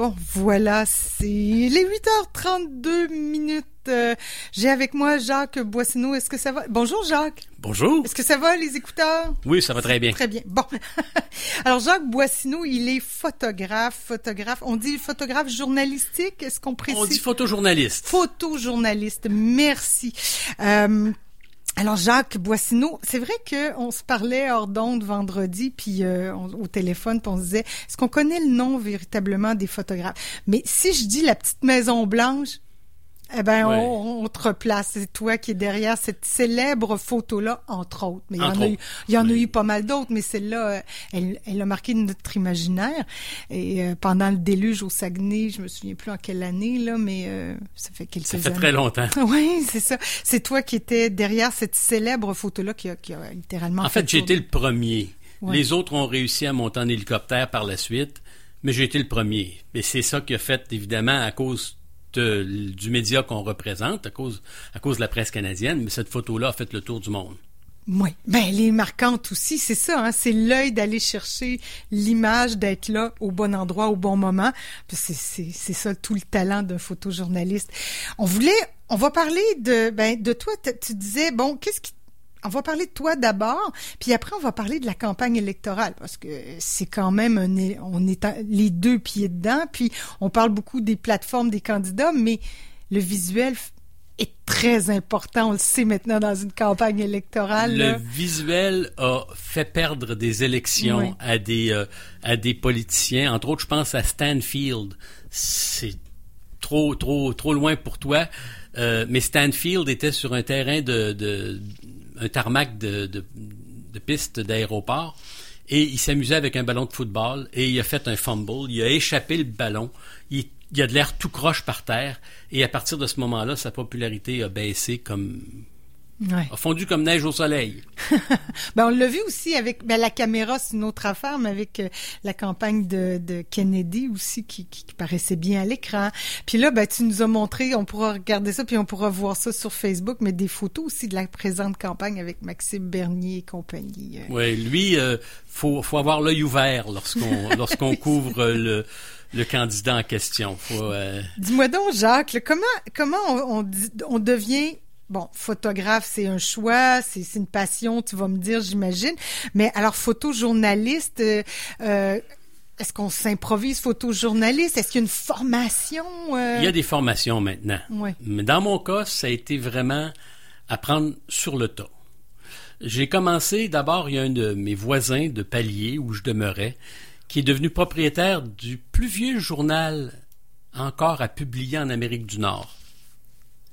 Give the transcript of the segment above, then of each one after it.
Bon, voilà, c'est les 8h32 minutes. Euh, J'ai avec moi Jacques Boissineau. Est-ce que ça va? Bonjour Jacques. Bonjour. Est-ce que ça va, les écouteurs? Oui, ça va très bien. Très bien. Bon. Alors, Jacques Boissineau, il est photographe, photographe. On dit photographe journalistique. Est-ce qu'on précise? On dit photojournaliste. Photojournaliste. Merci. Euh, alors Jacques Boissineau, c'est vrai que on se parlait hors d'onde vendredi, puis euh, au téléphone, puis on se disait, est-ce qu'on connaît le nom véritablement des photographes? Mais si je dis la petite Maison Blanche, eh ben Ouais. on, on te replace. C'est toi qui est derrière cette célèbre photo-là, entre autres. Mais il y en a eu, il y en a eu pas mal d'autres, mais celle-là, euh, elle, elle a marqué notre imaginaire. Et euh, pendant le déluge au Saguenay, je me souviens plus en quelle année là, mais euh, ça fait quelques Ça fait années. très longtemps. Oui, c'est ça. C'est toi qui étais derrière cette célèbre photo-là qui a, qui a littéralement En fait, été tour le premier. Ouais. Les autres ont réussi à monter en hélicoptère par la suite, mais j'ai été le premier. Et c'est ça qui a fait, évidemment, à cause du média qu'on représente, à cause, à cause de la presse canadienne, mais cette photo-là a fait le tour du monde. Oui, ben les marquantes aussi, c'est ça, hein, c'est l'œil d'aller chercher l'image, d'être là au bon endroit au bon moment. C'est ça tout le talent d'un photojournaliste. On voulait, on va parler de ben de toi. Tu disais bon, qu'est-ce qui on va parler de toi d'abord, puis après on va parler de la campagne électorale parce que c'est quand même un, on est les deux pieds dedans, puis on parle beaucoup des plateformes des candidats, mais le visuel est très important, on le sait maintenant dans une campagne électorale. Le là. visuel a fait perdre des élections Oui. à des euh, à des politiciens. Entre autres, je pense à Stanfield. C'est trop trop trop loin pour toi. Euh, mais Stanfield était sur un terrain de, de un tarmac de, de, piste d'aéroport et il s'amusait avec un ballon de football et il a fait un fumble. Il a échappé le ballon. Il, il a de l'air tout croche par terre et à partir de ce moment-là, sa popularité a baissé comme Ouais. a fondu comme neige au soleil. Ben, on l'a vu aussi avec ben, la caméra, c'est une autre affaire, mais avec euh, la campagne de, de Kennedy aussi qui, qui, qui paraissait bien à l'écran. Puis là, ben, tu nous as montré, on pourra regarder ça, puis on pourra voir ça sur Facebook, mais des photos aussi de la présente campagne avec Maxime Bernier et compagnie. euh. Oui, lui, euh, faut, faut avoir l'œil ouvert lorsqu'on lorsqu'on couvre euh, le, le candidat en question. Faut, euh, Dis-moi donc, Jacques, comment comment on, on, on devient bon photographe, c'est un choix, c'est une passion, tu vas me dire, j'imagine. Mais alors photojournaliste, euh, euh, est-ce qu'on s'improvise photojournaliste? Est-ce qu'il y a une formation euh? il y a des formations maintenant. Ouais. Mais dans mon cas, ça a été vraiment apprendre sur le tas. J'ai commencé, d'abord, il y a un de mes voisins de palier où je demeurais, qui est devenu propriétaire du plus vieux journal encore à publier en Amérique du Nord.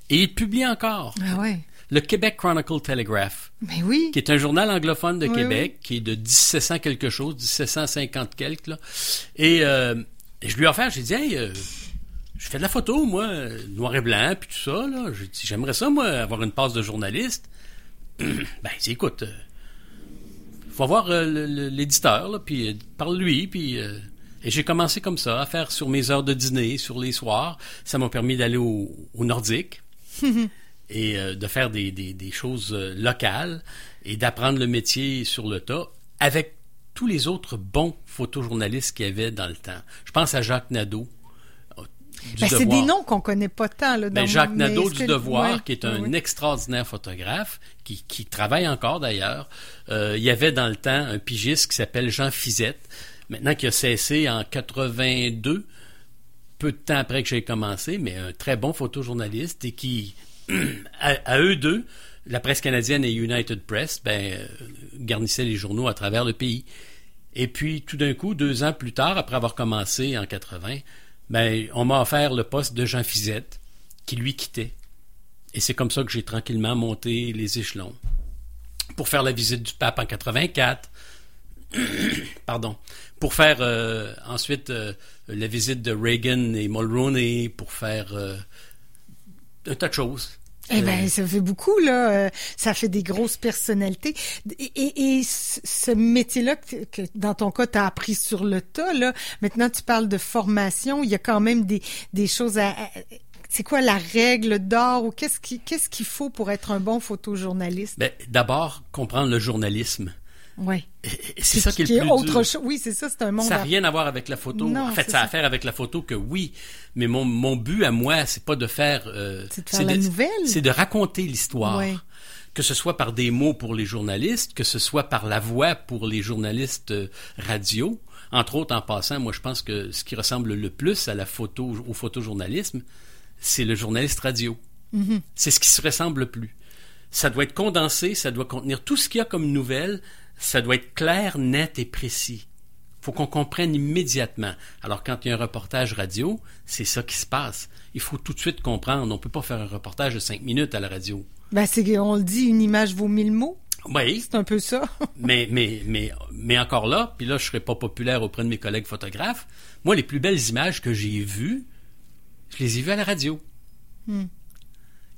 Et il publie encore. Ah ouais. Le Québec Chronicle Telegraph. Mais oui. qui est un journal anglophone de Oui, Québec, qui est de 1700 quelque chose, 1750 quelque, là. Et, euh, et je lui ai offert, j'ai dit, hey, euh, je fais de la photo, moi, noir et blanc, puis tout ça, là. J'ai dit, j'aimerais ça, moi, avoir une passe de journaliste. ben, il dit, écoute, euh, faut voir euh, l'éditeur, puis parle-lui, puis... et j'ai commencé comme ça, à faire sur mes heures de dîner, sur les soirs. Ça m'a permis d'aller au, au Nordique et euh, de faire des, des, des choses euh, locales et d'apprendre le métier sur le tas avec tous les autres bons photojournalistes qu'il y avait dans le temps. Je pense à Jacques Nadeau. euh, Ben, c'est des noms qu'on connaît pas tant là. Ben, Jacques Nadeau du que- Devoir, ouais, qui est un extraordinaire photographe, qui, qui travaille encore d'ailleurs. Euh, il y avait dans le temps un pigiste qui s'appelle Jean Fizette, maintenant qui a cessé en 82, peu de temps après que j'ai commencé, mais un très bon photojournaliste et qui, à, eux deux, la presse canadienne et United Press, ben, euh, garnissaient les journaux à travers le pays. Et puis, tout d'un coup, deux ans plus tard, après avoir commencé en 80, ben, on m'a offert le poste de Jean Fizette, qui lui quittait. Et c'est comme ça que j'ai tranquillement monté les échelons. Pour faire la visite du pape en 84, pardon, pour faire euh, ensuite euh, la visite de Reagan et Mulroney, pour faire euh, un tas de choses. Eh ben, ça fait beaucoup là. ça fait des grosses personnalités. Et, et, et ce métier-là que, que dans ton cas tu as appris sur le tas là. Maintenant tu parles de formation. Il y a quand même des des choses à. à- c'est quoi la règle d'or ou qu'est-ce qu'il faut pour être un bon photojournaliste? Ben, D'abord, comprendre le journalisme. Et C'est ça qui est le plus autre dur. chose. Oui, c'est ça, c'est un monde. Ça n'a rien à voir avec la photo. Non, en fait, ça a à faire avec la photo que oui, mais mon, mon but à moi, c'est pas de faire... euh, C'est de faire la nouvelle. C'est de raconter l'histoire. Que ce soit par des mots pour les journalistes, que ce soit par la voix pour les journalistes euh, radio. Entre autres, en passant, moi, je pense que ce qui ressemble le plus à la photo, au photojournalisme, c'est le journaliste radio. Mm-hmm. C'est ce qui se ressemble le plus. Ça doit être condensé, ça doit contenir tout ce qu'il y a comme nouvelle, ça doit être clair, net et précis. faut qu'on comprenne immédiatement. Alors, quand il y a un reportage radio, c'est ça qui se passe. Il faut tout de suite comprendre. On peut pas faire un reportage de cinq minutes à la radio. Ben, c'est, on le dit, une image vaut mille mots. Oui, C'est un peu ça. mais, mais, mais, mais encore là, puis là, je serais pas populaire auprès de mes collègues photographes. Moi, les plus belles images que j'ai vues, je les ai vues à la radio. Hmm.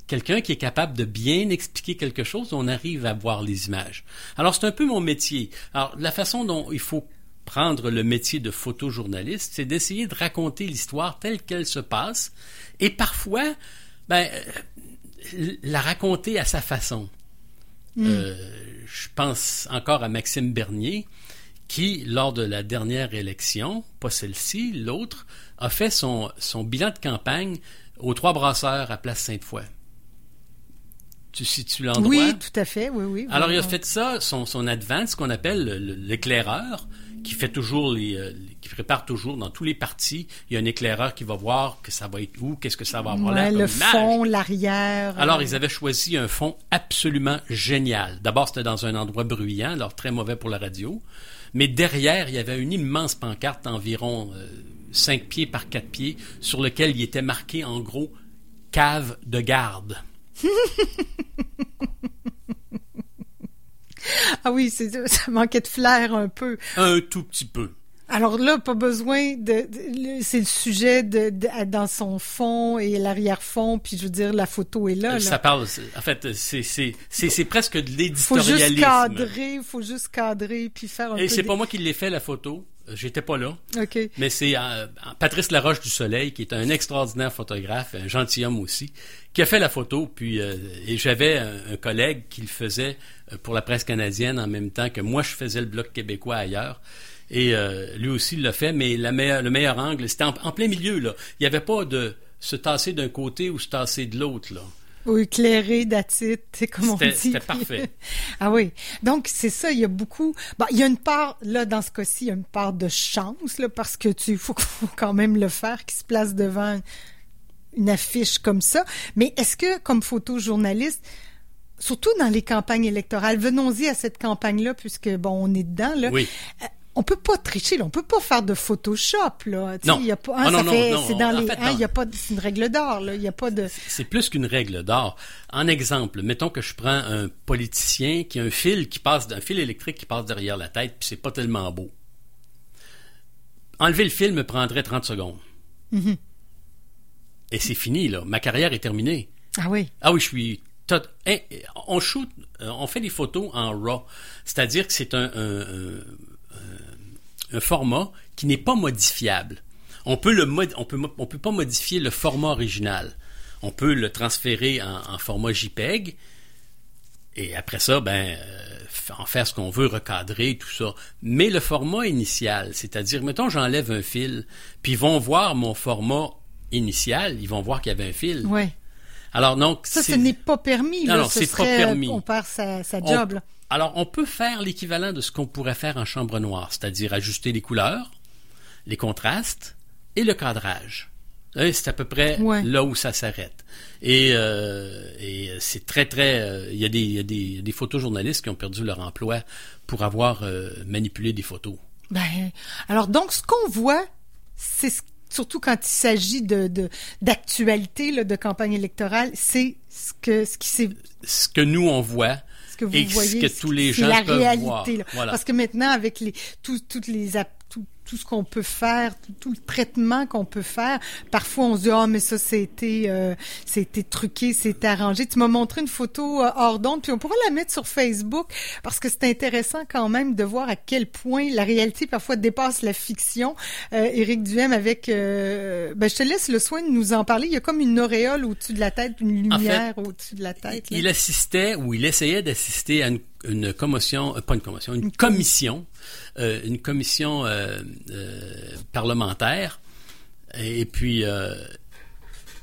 Quelqu'un qui est capable de bien expliquer quelque chose, on arrive à voir les images. Alors, c'est un peu mon métier. Alors, la façon dont il faut prendre le métier de photojournaliste, c'est d'essayer de raconter l'histoire telle qu'elle se passe et parfois, ben, euh, la raconter à sa façon. Euh, je pense encore à Maxime Bernier, qui, lors de la dernière élection, pas celle-ci, l'autre, a fait son, son bilan de campagne aux Trois Brasseurs à Place Sainte-Foy. Tu situes l'endroit? Oui, tout à fait. Oui, oui. Alors, il a fait ça, son, son advance, ce qu'on appelle le- le- l'éclaireur, qui fait toujours les, euh, les- qui prépare toujours dans tous les partis. Il y a un éclaireur qui va voir que ça va être où, qu'est-ce que ça va avoir Ouais, l'air le comme fond, l'arrière. Alors, euh, ils avaient choisi un fond absolument génial. D'abord, c'était dans un endroit bruyant, alors très mauvais pour la radio. Mais derrière, il y avait une immense pancarte d'environ euh, 5 pieds par 4 pieds, sur lequel il était marqué en gros cave de garde. Ah oui, c'est, ça manquait de flair un peu. Un tout petit peu. Alors là, pas besoin de, c'est le sujet de, de- dans son fond et l'arrière-fond, puis je veux dire, la photo est là. Euh, là. Ça parle, en fait, c'est, c'est, c'est, c'est presque de faut juste l'éditorialisme. cadrer, faut juste cadrer, puis faire un Et peu. c'est pas moi qui l'ai fait, la photo. J'étais pas là. OK. Mais c'est euh, Patrice Laroche du Soleil, qui est un extraordinaire photographe, un gentilhomme aussi, qui a fait la photo. Puis euh, et j'avais un, un collègue qui le faisait euh, pour la presse canadienne en même temps que moi je faisais le bloc québécois ailleurs. Et euh, lui aussi il l'a fait, mais la meilleure- le meilleur angle, c'était en, en plein milieu là. Il n'y avait pas de se tasser d'un côté ou se tasser de l'autre là. Ou éclairé, datite, c'est comme on dit. C'était- c'était parfait. ah oui. Donc, c'est ça, il y a beaucoup... Bon, il y a une part, là, dans ce cas-ci, il y a une part de chance, là, parce que tu faut, faut quand même le faire, qui se place devant une affiche comme ça. Mais est-ce que, comme photojournaliste, surtout dans les campagnes électorales, venons-y à cette campagne-là, puisque, bon, on est dedans, là. Oui. On peut pas tricher, là. on peut pas faire de Photoshop, là. Non. il y a pas, Ah non, non, fait- non. c'est dans les, hein, y a pas, c'est une règle d'or, là. Il y a pas de, C'est plus qu'une règle d'or. En exemple, mettons que je prends un politicien qui a un fil qui passe, un fil électrique qui passe derrière la tête, puis c'est pas tellement beau. Enlever le fil me prendrait 30 secondes. Mm-hmm. Et c'est fini, là. Ma carrière est terminée. ah oui. Ah oui, je suis. tot- Hein, on shoot, euh, on fait des photos en RAW, c'est-à-dire que c'est un, un- un- un- format qui n'est pas modifiable. On peut le mod- on peut mo- on peut pas modifier le format original. On peut le transférer en, en format JPEG et après ça, ben euh, en faire ce qu'on veut, recadrer tout ça. Mais le format initial, c'est-à-dire, mettons, j'enlève un fil, puis ils vont voir mon format initial, ils vont voir qu'il y avait un fil. Ouais. Alors donc, Ça, ce n'est pas permis. Non, non, Ce c'est pas serait, permis. On perd sa, job. là. Alors on peut faire l'équivalent de ce qu'on pourrait faire en chambre noire, c'est-à-dire ajuster les couleurs, les contrastes et le cadrage. C'est à peu près Ouais. là où ça s'arrête. Et, euh, et c'est très très. euh, Il y a des, y a photojournalistes qui ont perdu leur emploi pour avoir euh, manipulé des photos. Ben, alors donc, ce qu'on voit, c'est ce- surtout quand il s'agit de d'actualité, de campagne électorale, c'est ce que ce qui s'est Ce que nous on voit que vous voyez, que tous les gens la peuvent réalité. voir. là. Voilà. Parce que maintenant, avec les tout, toutes les app- tout, tout ce qu'on peut faire, tout, le traitement qu'on peut faire. Parfois, on se dit, ah, mais ça, c'était, euh, c'était truqué, c'est arrangé. Tu m'as montré une photo euh, hors d'onde, puis on pourra la mettre sur Facebook parce que c'est intéressant quand même de voir à quel point la réalité parfois dépasse la fiction. Euh, Éric Duhem avec, euh, ben, je te laisse le soin de nous en parler. Il y a comme une auréole au-dessus de la tête, une lumière au-dessus de la tête. Il assistait ou il essayait d'assister à une, une commotion, pas une commotion, une commission euh, une commission euh, euh, parlementaire. Et puis,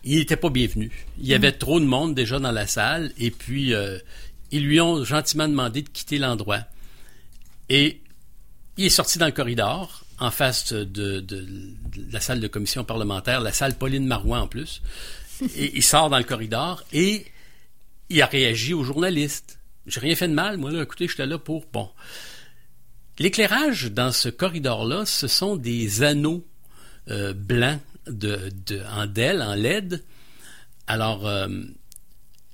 il n'était pas bienvenu. Il y avait mm. trop de monde déjà dans la salle. Et puis, ils lui ont gentiment demandé de quitter l'endroit. Et il est sorti dans le corridor, en face de, la salle de commission parlementaire, la salle Pauline Marois en plus. Et il sort dans le corridor et il a réagi aux journalistes. J'ai rien fait de mal, moi là, écoutez, j'étais là pour bon. L'éclairage dans ce corridor-là, ce sont des anneaux euh, blancs de, de, en DEL, en LED. Alors, euh,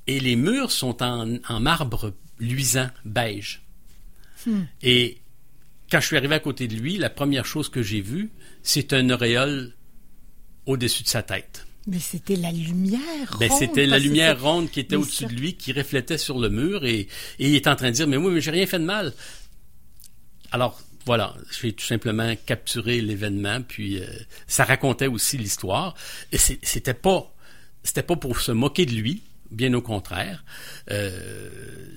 et les murs sont en, en marbre luisant, beige. Hmm. Et quand je suis arrivé à côté de lui, la première chose que j'ai vue, c'est un auréole au-dessus de sa tête. Mais c'était la lumière ben, C'était la lumière ronde qui était au-dessus de lui, qui reflétait sur le mur, et, et il est en train de dire, mais oui, mais j'ai rien fait de mal. Alors, voilà, j'ai tout simplement capturé l'événement, puis euh, ça racontait aussi l'histoire. Et c'était pas, c'était pas pour se moquer de lui, bien au contraire. Euh,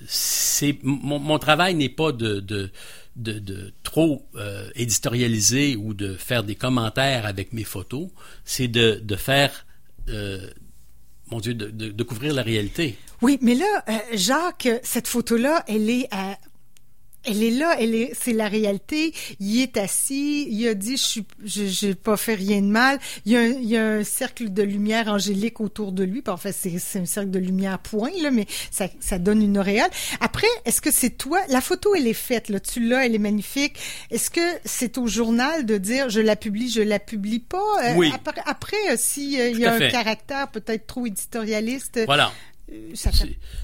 c'est mon, travail n'est pas de, de, de, trop euh, éditorialiser ou de faire des commentaires avec mes photos. C'est de, de faire mon Dieu, de, de, couvrir la réalité. Oui, mais là, Jacques, cette photo-là, elle est à, elle est là, elle est, c'est la réalité. Il est assis, il a dit, je suis, j'ai pas fait rien de mal. Il y, a un, il y a un cercle de lumière angélique autour de lui. En fait, c'est, c'est un cercle de lumière point là, mais ça, ça donne une auréole. Après, est-ce que c'est toi? La photo, elle est faite là, tu l'as, elle est magnifique. Est-ce que c'est au journal de dire, je la publie, je la publie pas? Euh, Oui. Après, après euh, s'il euh, y a un caractère peut-être trop éditorialiste, voilà.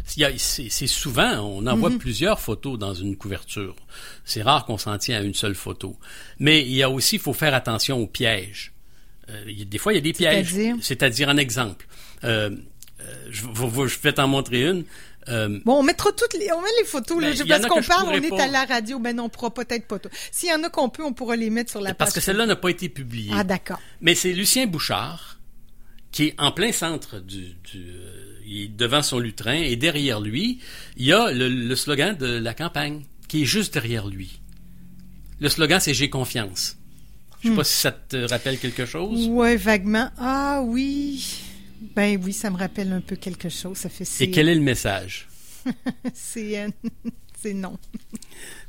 C'est souvent, on en voit mhm. plusieurs photos dans une couverture. C'est rare qu'on s'en tient à une seule photo. Mais il y a aussi, il faut faire attention aux pièges. Euh, des fois, il y a des pièges. C'est-à-dire, un exemple. Euh, euh, je, je, vais t'en montrer une. bon, on mettra toutes les, on met les photos là, ben, parce qu'on parle, on est à la radio, ben non, on pourra peut-être pas. S'il y en a qu'on peut, on pourra les mettre sur la page. Parce que celle-là n'a pas été publiée. Ah d'accord. Mais c'est Lucien Bouchard qui est en plein centre du, du il est devant son lutrin et derrière lui, il y a le, slogan de la campagne qui est juste derrière lui. Le slogan, c'est J'ai confiance. Je sais pas hmm. si ça te rappelle quelque chose. Ouais, vaguement. Ah oui. Ben oui, ça me rappelle un peu quelque chose. Ça fait Et quel est le message? c'est c'est non.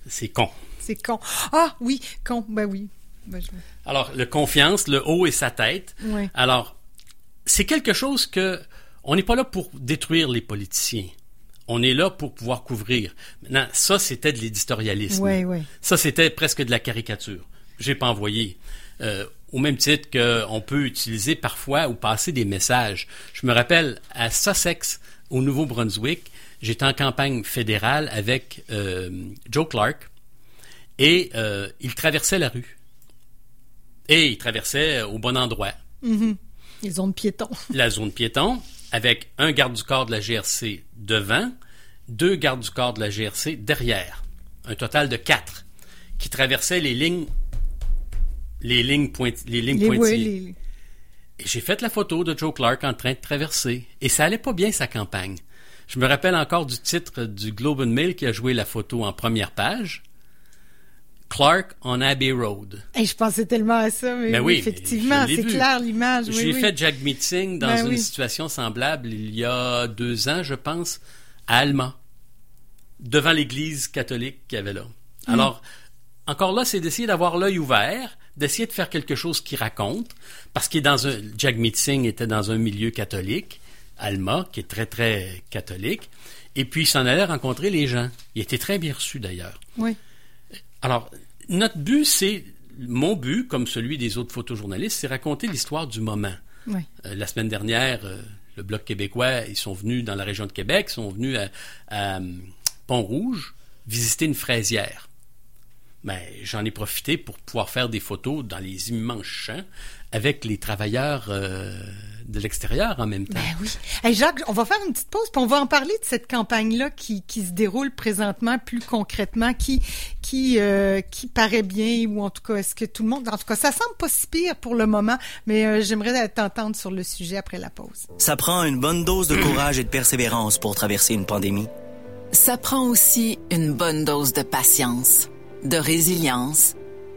c'est con. C'est con. Ah oui, con. Ben oui. Ben, Alors, le confiance, le haut et sa tête. Alors, c'est quelque chose que on n'est pas là pour détruire les politiciens. On est là pour pouvoir couvrir. Maintenant, ça, c'était de l'éditorialisme. Oui, oui. Ça, c'était presque de la caricature. J'ai pas envoyé. Euh, au même titre qu'on peut utiliser parfois ou passer des messages. Je me rappelle à Sussex, au Nouveau-Brunswick, j'étais en campagne fédérale avec euh, Joe Clark et euh, il traversait la rue. Et il traversait au bon endroit. Mm-hmm. Les zones piétons. La zone piéton avec un garde du corps de la GRC devant, deux gardes du corps de la GRC derrière. Un total de quatre qui traversaient les lignes les lignes, les lignes pointillées. Et j'ai fait la photo de Joe Clark en train de traverser. Et ça allait pas bien sa campagne. Je me rappelle encore du titre du Globe and Mail qui a joué la photo en première page. Clark on Abbey Road. Et je pensais tellement à ça, mais, ben oui, effectivement, c'est clair l'image. J'ai fait Jack Meeting dans ben une situation semblable il y a deux ans, je pense, à Alma, devant l'église catholique qu'il y avait là. Hmm. Alors, encore là, c'est d'essayer d'avoir l'œil ouvert, d'essayer de faire quelque chose qui raconte, parce qu'il est dans un, Jack Meeting était dans un milieu catholique, Alma, qui est très, très catholique, et puis il s'en allait rencontrer les gens. Il était très bien reçu d'ailleurs. Oui. Alors, notre but, c'est mon but, comme celui des autres photojournalistes, c'est raconter l'histoire du moment. Oui. Euh, la semaine dernière, euh, le Bloc québécois, ils sont venus dans la région de Québec, ils sont venus à, à Pont-Rouge visiter une fraisière. ben, j'en ai profité pour pouvoir faire des photos dans les immenses champs avec les travailleurs euh, de l'extérieur en même temps. Ben oui. Hey Jacques, on va faire une petite pause, puis on va en parler de cette campagne-là qui, qui se déroule présentement plus concrètement, qui qui euh, qui paraît bien, ou en tout cas, est-ce que tout le monde, en tout cas, ça semble pas si pire pour le moment, mais euh, j'aimerais t'entendre sur le sujet après la pause. Ça prend une bonne dose de courage et de persévérance pour traverser une pandémie. Ça prend aussi une bonne dose de patience, de résilience,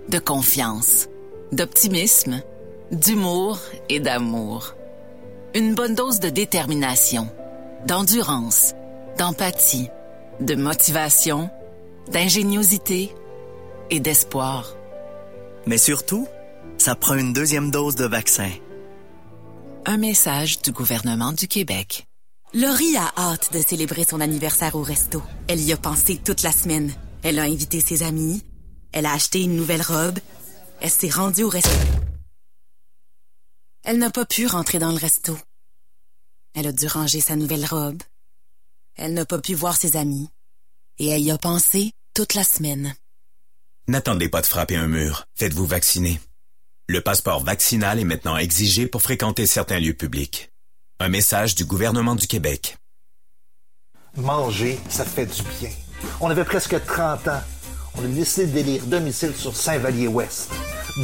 de confiance, d'optimisme d'humour et d'amour. Une bonne dose de détermination, d'endurance, d'empathie, de motivation, d'ingéniosité et d'espoir. Mais surtout, ça prend une deuxième dose de vaccin. Un message du gouvernement du Québec. Laurie a hâte de célébrer son anniversaire au resto. Elle y a pensé toute la semaine. Elle a invité ses amis. Elle a acheté une nouvelle robe. Elle s'est rendue au resto. Elle n'a pas pu rentrer dans le resto. Elle a dû ranger sa nouvelle robe. Elle n'a pas pu voir ses amis. Et elle y a pensé toute la semaine. N'attendez pas de frapper un mur. Faites-vous vacciner. Le passeport vaccinal est maintenant exigé pour fréquenter certains lieux publics. Un message du gouvernement du Québec. Manger, ça fait du bien. On avait presque 30 ans. On a décidé d'élire domicile sur Saint-Vallier-Ouest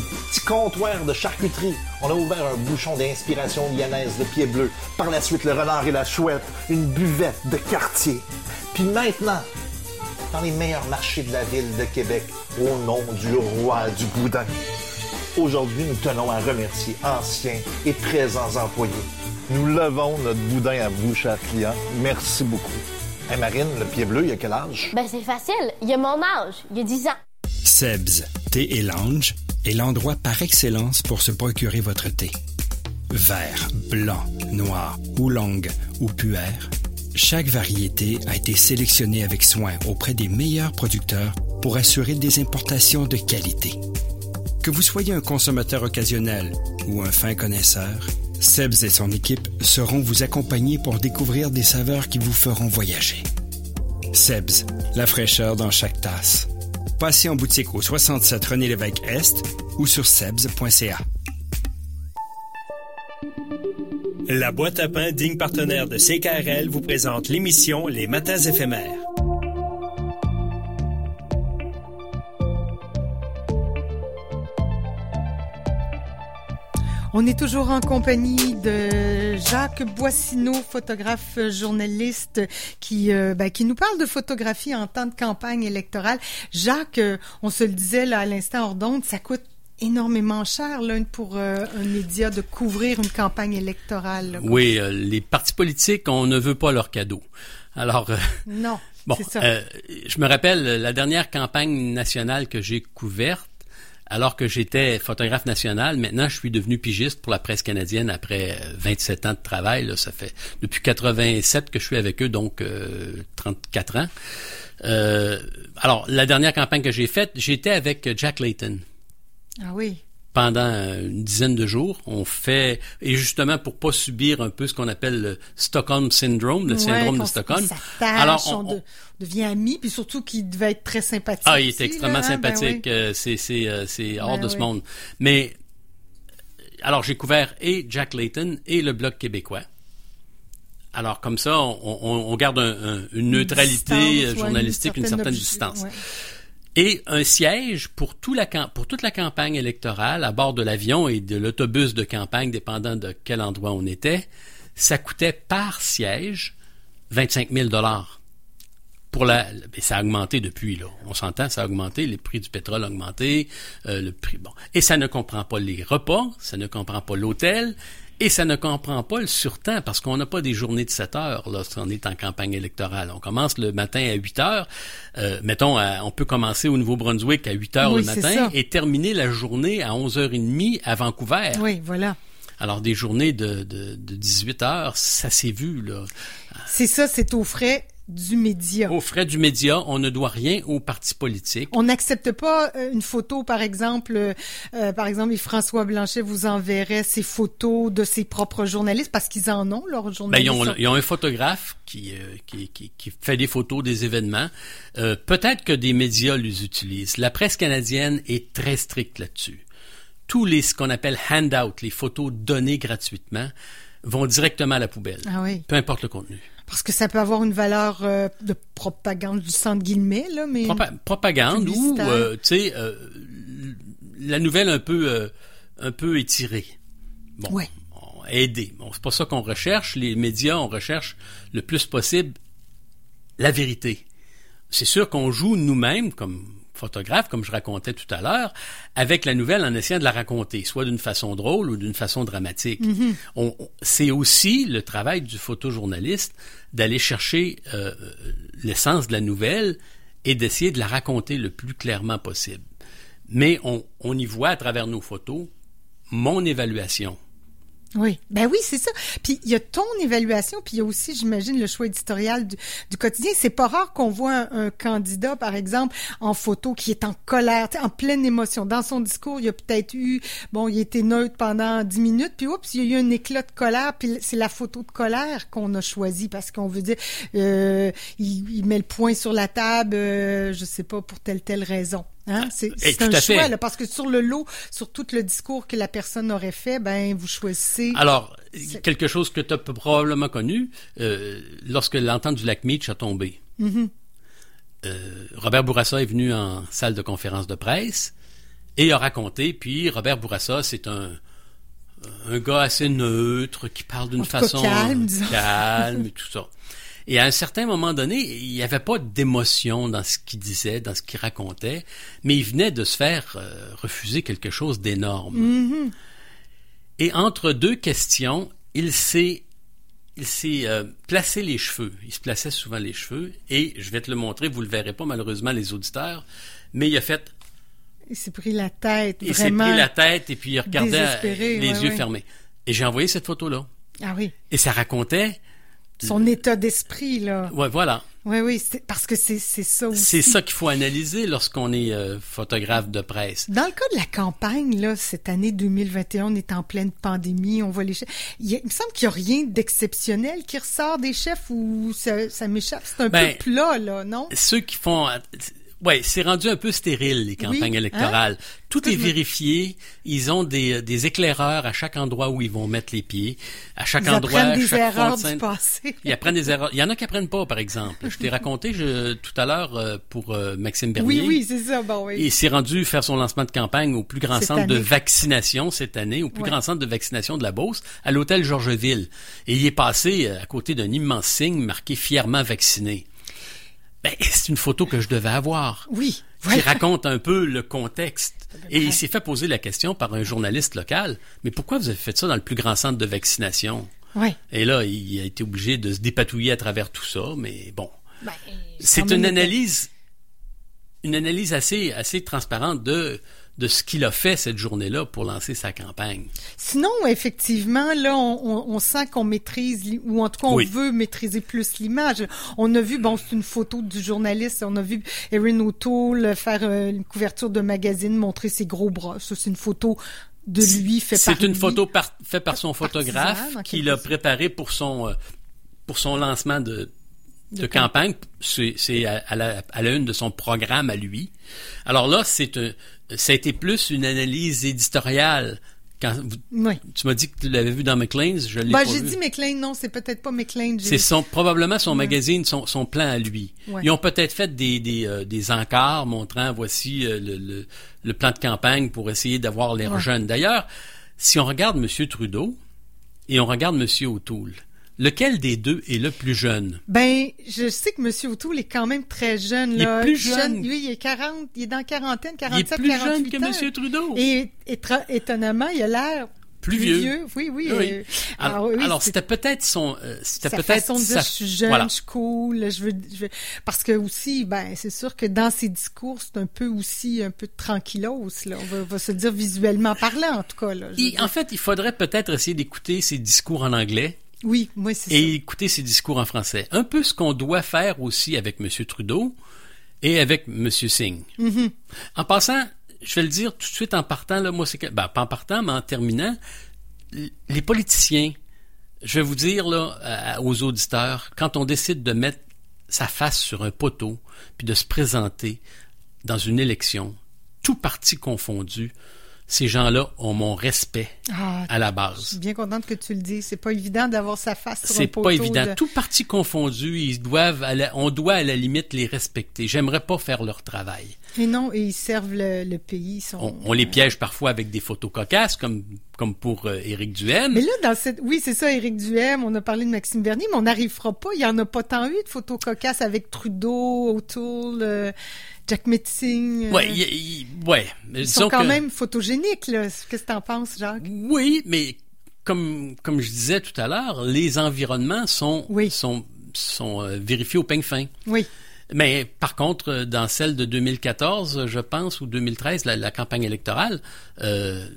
petit comptoir de charcuterie. On a ouvert un bouchon d'inspiration lyonnaise de pied bleu. Par la suite, le renard et la chouette, une buvette de quartier. Puis maintenant, dans les meilleurs marchés de la ville de Québec, au nom du roi du boudin. Aujourd'hui, nous tenons à remercier anciens et présents employés. Nous levons notre boudin à vous, chers clients. Merci beaucoup. Hey Marine, le pied bleu, il a quel âge? Ben c'est facile, il a mon âge, il a 10 ans. Sebs, thé et lounge est l'endroit par excellence pour se procurer votre thé. Vert, blanc, noir, oolong ou puer, chaque variété a été sélectionnée avec soin auprès des meilleurs producteurs pour assurer des importations de qualité. Que vous soyez un consommateur occasionnel ou un fin connaisseur, Sebs et son équipe seront vous accompagner pour découvrir des saveurs qui vous feront voyager. Sebs, la fraîcheur dans chaque tasse passez en boutique au 67 René Lévesque Est ou sur sebs.ca. La boîte à pain, digne partenaire de CKRL, vous présente l'émission Les Matins éphémères. On est toujours en compagnie de Jacques Boissineau, photographe journaliste, qui euh, ben, qui nous parle de photographie en temps de campagne électorale. Jacques, euh, on se le disait là à l'instant hors d'onde, ça coûte énormément cher là, pour euh, un média de couvrir une campagne électorale. oui, les partis politiques, on ne veut pas leur cadeau. Alors non. Bon, je me rappelle la dernière campagne nationale que j'ai couverte alors que j'étais photographe national, maintenant je suis devenu pigiste pour la presse canadienne après 27 euh, ans de travail. ça fait depuis 87 que je suis avec eux, donc 34 euh, ans. Euh, alors, la dernière campagne que j'ai faite, j'étais avec Jack Layton. Ah oui pendant une dizaine de jours. On fait et justement pour pas subir un peu ce qu'on appelle le Stockholm syndrome, le syndrome de Stockholm. Alors on, devient amis, puis surtout qu'il devait être très sympathique. Ah, il était extrêmement hein? ben sympathique. Euh, c'est c'est euh, c'est hors ben de ce monde. Mais alors j'ai couvert et Jack Layton et le bloc québécois. Alors comme ça, on, on, garde une neutralité journalistique, une certaine, distance et un siège pour, toute la campagne électorale à bord de l'avion et de l'autobus de campagne, dépendant de quel endroit on était, ça coûtait par siège 25 000 dollars. Pour la, ça a augmenté depuis là. On s'entend, ça a augmenté, les prix du pétrole ont augmenté, euh, le prix bon. Et ça ne comprend pas les repas, ça ne comprend pas l'hôtel, et ça ne comprend pas le surtemps parce qu'on n'a pas des journées de 7 heures lorsqu'on est en campagne électorale. On commence le matin à 8 heures. Euh, mettons, on peut commencer au Nouveau-Brunswick à 8 heures le matin et terminer la journée à 11h30 à Vancouver. Oui, voilà. Alors, des journées de, de, de 18 heures, ça s'est vu, là. C'est ça, c'est au frais du média. Aux frais du média, on ne doit rien aux partis politiques. On n'accepte pas euh, une photo, par exemple, euh, euh, par exemple, François Blanchet vous enverrait ses photos de ses propres journalistes parce qu'ils en ont, leurs Ben, journalistes. ils, ont, ils ont un photographe qui, euh, qui, qui, qui fait des photos des événements. Euh, Peut-être que des médias les utilisent. La presse canadienne est très stricte là-dessus. Tous les ce qu'on appelle handouts, les photos données gratuitement, vont directement à la poubelle. Ah oui. Peu importe le contenu. Parce que ça peut avoir une valeur euh, de propagande du centre guillemets, là, mais... Propa- propagande ou euh, tu sais euh, la nouvelle un peu euh, un peu étirée. Bon, Ouais. aider. Bon, c'est pas ça qu'on recherche. Les médias, on recherche le plus possible la vérité. C'est sûr qu'on joue nous-mêmes comme photographe, comme je racontais tout à l'heure, avec la nouvelle en essayant de la raconter, soit d'une façon drôle ou d'une façon dramatique. On- on- c'est aussi le travail du photojournaliste d'aller chercher euh, l'essence de la nouvelle et d'essayer de la raconter le plus clairement possible. Mais on, on y voit à travers nos photos mon évaluation. Oui, ben oui, c'est ça. Puis il y a ton évaluation, puis il y a aussi, j'imagine, le choix éditorial du, du quotidien. C'est pas rare qu'on voit un, candidat, par exemple, en photo qui est en colère, en pleine émotion. Dans son discours, il y a peut-être eu, bon, il était neutre pendant dix minutes, puis oups, il y a eu un éclat de colère, puis c'est la photo de colère qu'on a choisie parce qu'on veut dire, euh, il, il met le point sur la table, euh, je sais pas pour telle telle raison. Hein? C'est Eh, c'est tout un choix, là, parce que sur le lot, sur tout le discours que la personne aurait fait, ben vous choisissez. Alors, quelque chose que tu as probablement connu, euh, lorsque l'entente du lac Meach a tombé. Mm-hmm. Euh, Robert Bourassa est venu en salle de conférence de presse et a raconté, puis Robert Bourassa, c'est un, un gars assez neutre, qui parle d'une cas, façon calme, disons. calme et tout ça. Et à un certain moment donné, il n'y avait pas d'émotion dans ce qu'il disait, dans ce qu'il racontait, mais il venait de se faire euh, refuser quelque chose d'énorme. Mm-hmm. Et entre deux questions, il s'est il s'est euh, placé les cheveux. Il se plaçait souvent les cheveux et je vais te le montrer, vous le verrez pas malheureusement les auditeurs, mais il a fait Il s'est pris la tête, il s'est pris la tête et puis il regardait euh, les ouais, yeux ouais. fermés. Et j'ai envoyé cette photo là Ah oui, et ça racontait son état d'esprit, là. ouais voilà, Oui, oui, parce que c'est ça aussi. c'est ça qu'il faut analyser lorsqu'on est euh, photographe de presse. Dans le cas de la campagne, là, cette année 2021, on est en pleine pandémie, on voit les chefs. Il me semble qu'il n'y a rien d'exceptionnel qui ressort des chefs ou ça, ça m'échappe. C'est un Ben, peu plat, là, non? ceux qui font ouais, c'est rendu un peu stérile les campagnes Oui, électorales. Tout est vérifié, ils ont des, des éclaireurs à chaque endroit où ils vont mettre les pieds, à chaque Ils endroit, apprennent des chaque erreurs du passé. Ils apprennent des erreurs. Il y en a qui apprennent pas, par exemple. Je t'ai raconté je, tout à l'heure euh, pour euh, Maxime Bernier. Oui, oui, c'est ça, bon, oui. Il s'est rendu faire son lancement de campagne au plus grand Cette centre de vaccination cette année, au plus Ouais. grand centre de vaccination de la Beauce, à l'hôtel Georgeville. Et il est passé euh, à côté d'un immense signe marqué fièrement vacciné. Ben, c'est une photo que je devais avoir. Oui. Qui raconte un peu le contexte. Et il s'est fait poser la question par un journaliste local. Mais pourquoi vous avez fait ça dans le plus grand centre de vaccination? Ouais. Et là, il a été obligé de se dépatouiller à travers tout ça, mais bon. Ben, C'est une analyse, une analyse assez, assez transparente de, de ce qu'il a fait cette journée-là pour lancer sa campagne. Sinon, effectivement, là, on, on- on sent qu'on maîtrise, ou en tout cas, on Oui. veut maîtriser plus l'image. On a vu, bon, c'est une photo du journaliste, on a vu Erin O'Toole faire euh, une couverture de magazine, montrer ses gros bras. Ça, c'est une photo de lui fait par C'est une lui. photo par- faite par son photographe qu'il a sorte. préparé pour son, euh, pour son lancement de, de, De campagne. C'est à, à la, à la une de son programme à lui. Alors là, c'est un, ça a été plus une analyse éditoriale. Quand vous- Oui. tu m'as dit que tu l'avais vu dans McLean's, je l'ai Ben, j'ai dit McLean, non, c'est peut-être pas McLean. C'est son, probablement son magazine, son, son plan à lui. Ouais. Ils ont peut-être fait des, des, euh, des encarts montrant voici euh, le, le, le plan de campagne pour essayer d'avoir l'air Ouais. jeune. D'ailleurs, si on regarde M. Trudeau et on regarde M. O'Toole, lequel des deux est le plus jeune? Ben, je sais que M. O'Toole est quand même très jeune. Il est Là. plus jeune. Oui, il est 40, il est dans la quarantaine, Il est 47, plus 48 jeune que ans. M. Trudeau. Et étonnamment, il a l'air Plus vieux. Oui, oui. Oui. euh, Alors, oui, alors, c'était peut-être son, euh, c'était peut-être façon de dire sa- je suis jeune, voilà. je suis cool, je veux, je veux- parce que aussi ben c'est sûr que dans ses discours c'est un peu aussi un peu tranquillos là, on va, va se dire visuellement parlant en tout cas là. dire. en fait, il faudrait peut-être essayer d'écouter ses discours en anglais Oui, moi c'est ça. et écouter ses discours en français. Un peu ce qu'on doit faire aussi avec M. Trudeau et avec M. Singh. Mhm. En passant, je vais le dire tout de suite en partant, là, moi c'est que, ben, pas en partant, mais en terminant, les politiciens, je vais vous dire là, à- aux auditeurs, quand on décide de mettre sa face sur un poteau, puis de se présenter dans une élection, tout parti confondu, ces gens-là ont mon respect Ah, à la Je base. suis bien contente que tu le dises. C'est pas évident d'avoir sa face sur un C'est pas évident. de- Tout parti confondu, ils doivent, à la- on doit à la limite les respecter. J'aimerais pas faire leur travail. Et non, et ils servent le, le pays. sont- On, on les piège parfois avec des photos cocasses, comme comme pour euh, Éric Duhem. Mais là, dans cette, oui, c'est ça, Éric Duhem, on a parlé de Maxime Bernier, mais on n'arrivera pas. Il y en a pas tant eu de photos cocasses avec Trudeau, O'Toole, euh, Jack Metzing. euh, Ouais, ils sont quand que- même photogéniques. Qu'est-ce que t'en penses, Jacques? Oui, mais comme comme je disais tout à l'heure, les environnements sont Oui. sont sont euh, vérifiés au peigne fin. Oui. Mais par contre, euh, dans celle de 2014, je pense, ou 2013, la, la campagne électorale, euh,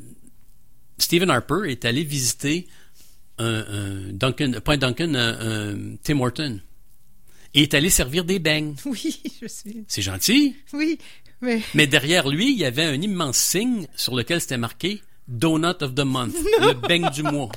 Stephen Harper est allé visiter un, un Duncan, pas un Duncan, un, un Tim Horton. Et est allé servir des beignes. Oui, je suis. C'est gentil. Oui, mais. Mais derrière lui, il y avait un immense signe sur lequel c'était marqué Donut of the Month, le beigne du mois.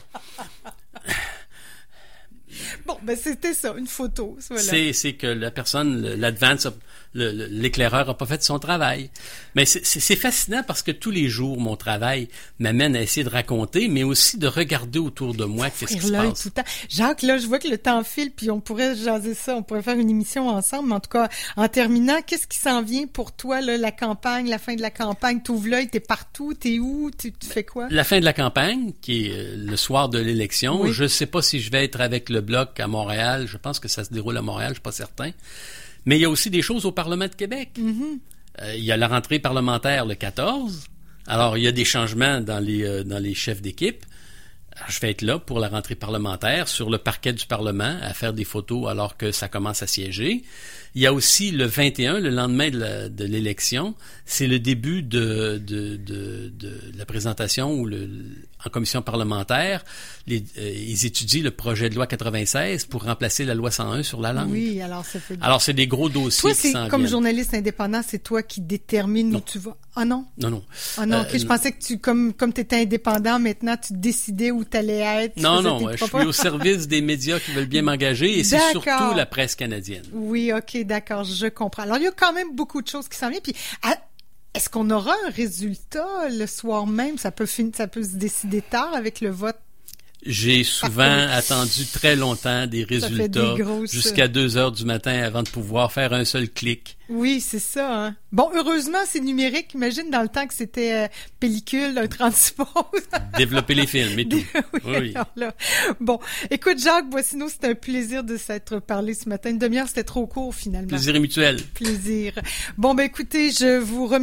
Bon, ben, c'était ça, une photo. Voilà. C'est, que la personne, l'advance, l'éclaireur a pas fait son travail. Mais c'est, fascinant parce que tous les jours, mon travail m'amène à essayer de raconter, mais aussi de regarder autour de moi qu'est-ce qui se passe. tout le temps. Jacques, là, je vois que le temps file, puis on pourrait jaser ça, on pourrait faire une émission ensemble. Mais en tout cas, en terminant, qu'est-ce qui s'en vient pour toi, là, la campagne, la fin de la campagne? T'ouvres l'œil, t'es partout, t'es où? Tu, tu fais quoi? La fin de la campagne, qui est euh, le soir de l'élection, Oui. je sais pas si je vais être avec le bloc à Montréal. Je pense que ça se déroule à Montréal, je suis pas certain. Mais il y a aussi des choses au Parlement de Québec. Mm-hmm. Euh, il y a la rentrée parlementaire le 14. Alors, il y a des changements dans les, euh, dans les chefs d'équipe. Je vais être là pour la rentrée parlementaire sur le parquet du Parlement à faire des photos alors que ça commence à siéger. Il y a aussi le 21, le lendemain de l'élection, c'est le début de, de, de, de la présentation ou le, en commission parlementaire, les, euh, ils étudient le projet de loi 96 pour remplacer la loi 101 sur la langue. Oui, alors ça fait... Alors, c'est des gros dossiers toi, qui comme viennent. journaliste indépendant, c'est toi qui détermine où tu vas. Ah non? Non, non. Ah non, Euh, je pensais que tu, comme, comme t'étais indépendant, maintenant, tu décidais où t'allais être. tu Non, non, tes je suis au service des médias qui veulent bien m'engager et c'est surtout la presse canadienne. Oui, ok, d'accord, je comprends. Alors, il y a quand même beaucoup de choses qui s'en viennent. Puis, est-ce qu'on aura un résultat le soir même? Ça peut se décider tard avec le vote. J'ai souvent attendu très longtemps des résultats des grosses- jusqu'à 2 heures du matin avant de pouvoir faire un seul clic. Oui, c'est ça. Hein? Bon, heureusement, c'est numérique. Imagine dans le temps que c'était euh, pellicule, un 36 pouces. Développer les films et tout. oui, Oui, là. Bon, écoute, Jacques Boissineau, c'était un plaisir de s'être parlé ce matin. Une demi-heure, c'était trop court finalement. Plaisir mutuel. Plaisir. Bon, ben écoutez, je vous remercie.